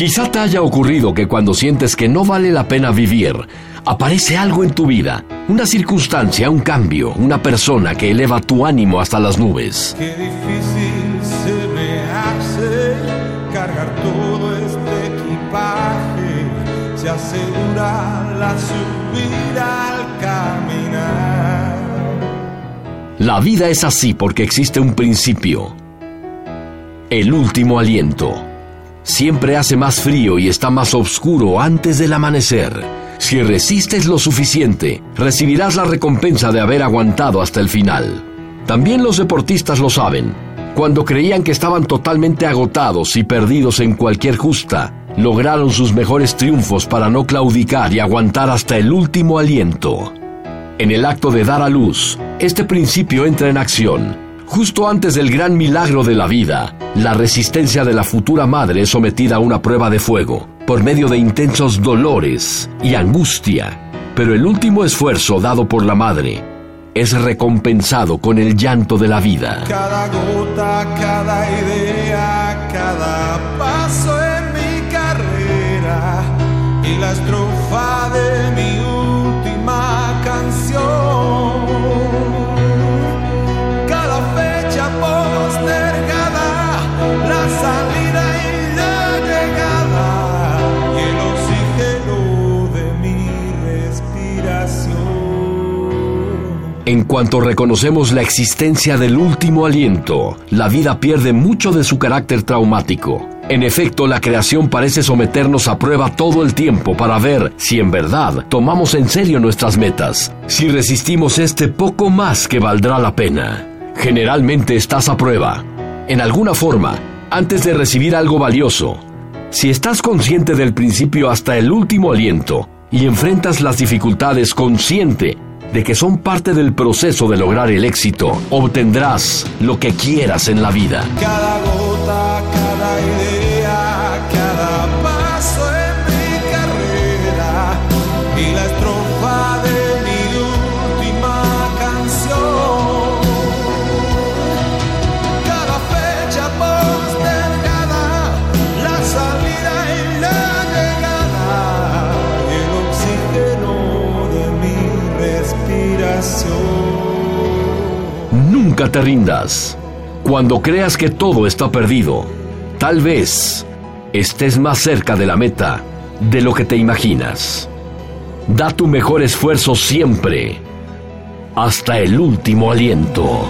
Quizá te haya ocurrido que cuando sientes que no vale la pena vivir, aparece algo en tu vida, una circunstancia, un cambio, una persona que eleva tu ánimo hasta las nubes. Qué difícil se me hace cargar todo este equipaje, se asegura la subida al caminar. La vida es así porque existe un principio, el último aliento siempre hace más frío y está más oscuro antes del amanecer. Si resistes lo suficiente, recibirás la recompensa de haber aguantado hasta el final. También los deportistas lo saben. Cuando creían que estaban totalmente agotados y perdidos en cualquier justa, lograron sus mejores triunfos para no claudicar y aguantar hasta el último aliento. En el acto de dar a luz, este principio entra en acción Justo antes del gran milagro de la vida, la resistencia de la futura madre es sometida a una prueba de fuego, por medio de intensos dolores y angustia. Pero el último esfuerzo dado por la madre es recompensado con el llanto de la vida. Cada gota, cada idea, cada paso en mi carrera y la estrofa de mi En cuanto reconocemos la existencia del último aliento, la vida pierde mucho de su carácter traumático. En efecto, la creación parece someternos a prueba todo el tiempo para ver si en verdad tomamos en serio nuestras metas, si resistimos este poco más que valdrá la pena. Generalmente estás a prueba, en alguna forma, antes de recibir algo valioso. Si estás consciente del principio hasta el último aliento y enfrentas las dificultades consciente de que son parte del proceso de lograr el éxito, obtendrás lo que quieras en la vida. Nunca te rindas. Cuando creas que todo está perdido, tal vez estés más cerca de la meta de lo que te imaginas. Da tu mejor esfuerzo siempre, hasta el último aliento.